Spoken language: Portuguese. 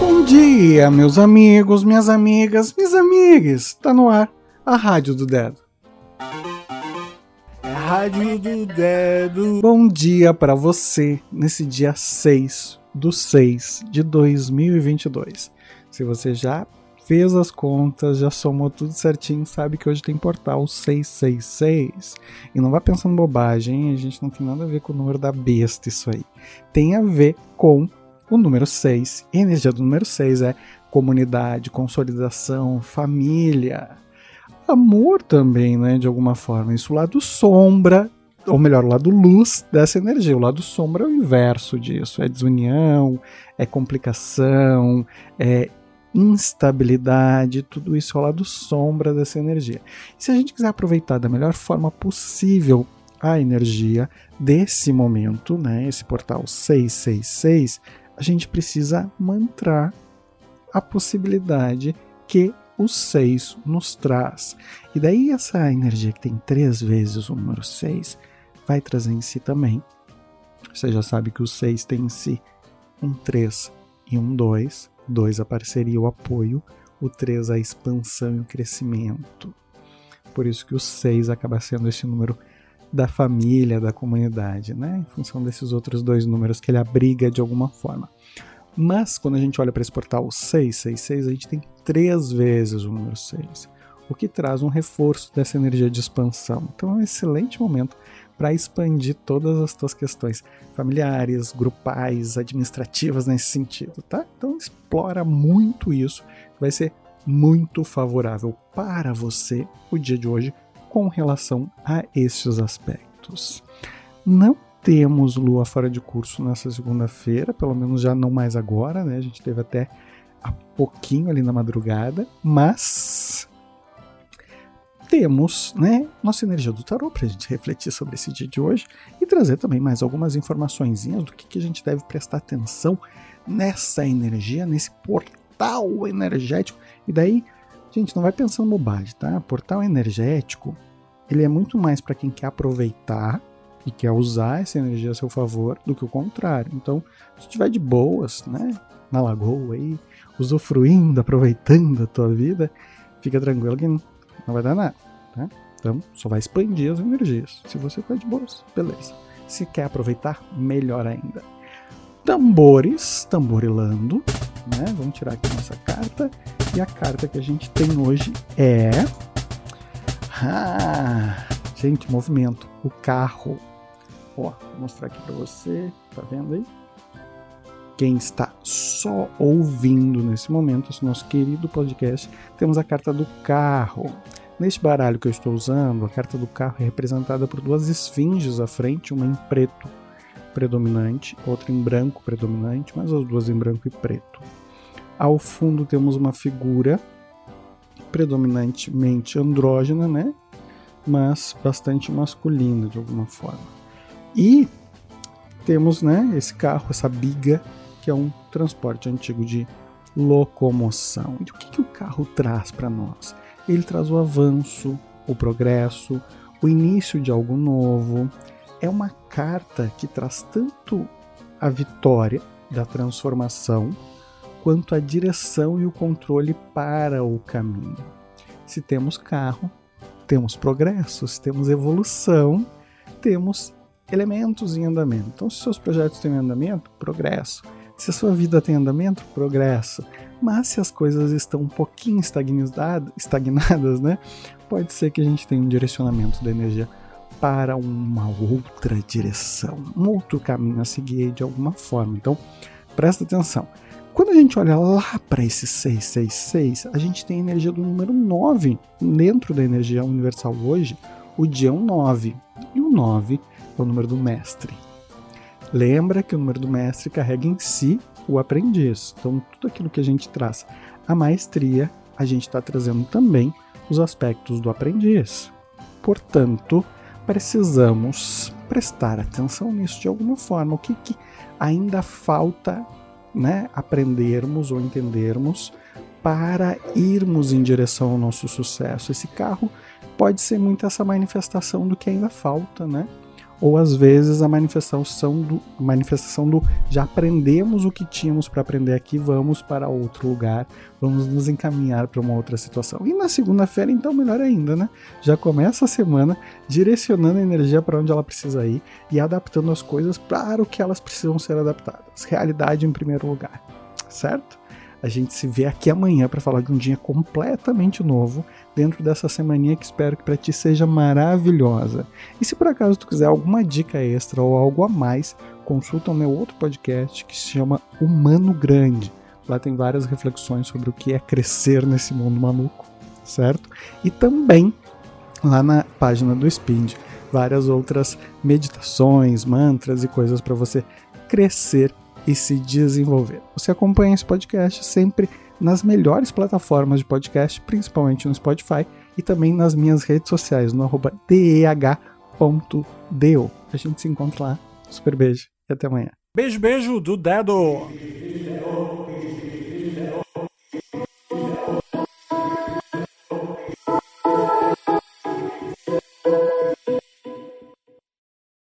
Bom dia, meus amigos, minhas amigas, minhas amigas. Tá no ar a Rádio do Dedo. É a Rádio do Dedo. Bom dia para você nesse dia 6 do 6 de 2022. Se você já fez as contas, já somou tudo certinho, sabe que hoje tem portal 666. E não vá pensando bobagem, a gente não tem nada a ver com o número da besta isso aí. Tem a ver com o número 6. E a energia do número 6 é comunidade, consolidação, família, amor também, né, de alguma forma. Isso o lado sombra, ou melhor, o lado luz dessa energia. O lado sombra é o inverso disso, é desunião, é complicação, é instabilidade, tudo isso é o lado sombra dessa energia. E se a gente quiser aproveitar da melhor forma possível a energia desse momento, né, esse portal 666, a gente precisa mantrar a possibilidade que o 6 nos traz. E daí essa energia que tem três vezes o número 6 vai trazer em si também. Você já sabe que o 6 tem em si um 3 e um 2, 2 a parceria, o apoio, o 3 a expansão e o crescimento. Por isso que o 6 acaba sendo esse número da família, da comunidade, né? Em função desses outros dois números que ele abriga de alguma forma. Mas quando a gente olha para esse portal 666, a gente tem três vezes o número 6, o que traz um reforço dessa energia de expansão. Então é um excelente momento para expandir todas as tuas questões familiares, grupais, administrativas nesse sentido, tá? Então explora muito isso, vai ser muito favorável para você o dia de hoje com relação a estes aspectos. Não temos lua fora de curso nessa segunda-feira, pelo menos já não mais agora, né? A gente teve até há pouquinho ali na madrugada, mas temos, né, nossa energia do tarô para a gente refletir sobre esse dia de hoje e trazer também mais algumas informações do que, que a gente deve prestar atenção nessa energia, nesse portal energético. E daí, gente, não vai pensando bobagem, tá? Portal energético, ele é muito mais para quem quer aproveitar e quer usar essa energia a seu favor do que o contrário. Então, se estiver de boas, né, na lagoa aí, usufruindo, aproveitando a tua vida, fica tranquilo que não vai dar nada, tá? Então, só vai expandir as energias. Se você tá de boas, beleza. Se quer aproveitar, melhor ainda. Tambores, tamborilando, né? Vamos tirar aqui nossa carta. E a carta que a gente tem hoje é. Ah, gente, movimento. O carro. Ó, vou mostrar aqui para você. Tá vendo aí? Quem está só ouvindo nesse momento, esse nosso querido podcast, temos a carta do carro. Neste baralho que eu estou usando, a carta do carro é representada por duas esfinges à frente, uma em preto predominante, outra em branco predominante, mas as duas em branco e preto. Ao fundo temos uma figura predominantemente andrógena, né? Mas bastante masculina de alguma forma. E temos, né, esse carro, essa biga, que é um transporte antigo de locomoção. E o que, que o carro traz para nós? Ele traz o avanço, o progresso, o início de algo novo. É uma carta que traz tanto a vitória da transformação quanto a direção e o controle para o caminho. Se temos carro, temos progresso, se temos evolução, temos elementos em andamento. Então, se seus projetos têm andamento, progresso. Se a sua vida tem andamento, progresso. Mas se as coisas estão um pouquinho estagnadas, né? Pode ser que a gente tenha um direcionamento da energia para uma outra direção, um outro caminho a seguir de alguma forma. Então, presta atenção. Quando a gente olha lá para esse 666, a gente tem a energia do número 9. Dentro da energia universal hoje, o dia é um 9. E o 9 é o número do mestre. Lembra que o número do mestre carrega em si o aprendiz. Então, tudo aquilo que a gente traz a maestria, a gente está trazendo também os aspectos do aprendiz. Portanto, precisamos prestar atenção nisso de alguma forma. O que, que ainda falta né, aprendermos ou entendermos para irmos em direção ao nosso sucesso? Esse carro pode ser muito essa manifestação do que ainda falta, né? Ou às vezes a manifestação do, manifestação do já aprendemos o que tínhamos para aprender aqui, vamos para outro lugar, vamos nos encaminhar para uma outra situação. E na segunda-feira, então, melhor ainda, né? Já começa a semana direcionando a energia para onde ela precisa ir e adaptando as coisas para o que elas precisam ser adaptadas. Realidade em primeiro lugar, certo? A gente se vê aqui amanhã para falar de um dia completamente novo, dentro dessa semaninha que espero que para ti seja maravilhosa. E se por acaso tu quiser alguma dica extra ou algo a mais, consulta o meu outro podcast que se chama Humano Grande. Lá tem várias reflexões sobre o que é crescer nesse mundo maluco, certo? E também lá na página do Spind, várias outras meditações, mantras e coisas para você crescer e se desenvolver. Você acompanha esse podcast sempre nas melhores plataformas de podcast, principalmente no Spotify e também nas minhas redes sociais, no arroba. A gente se encontra lá. Super beijo e até amanhã. Beijo, beijo do dedo!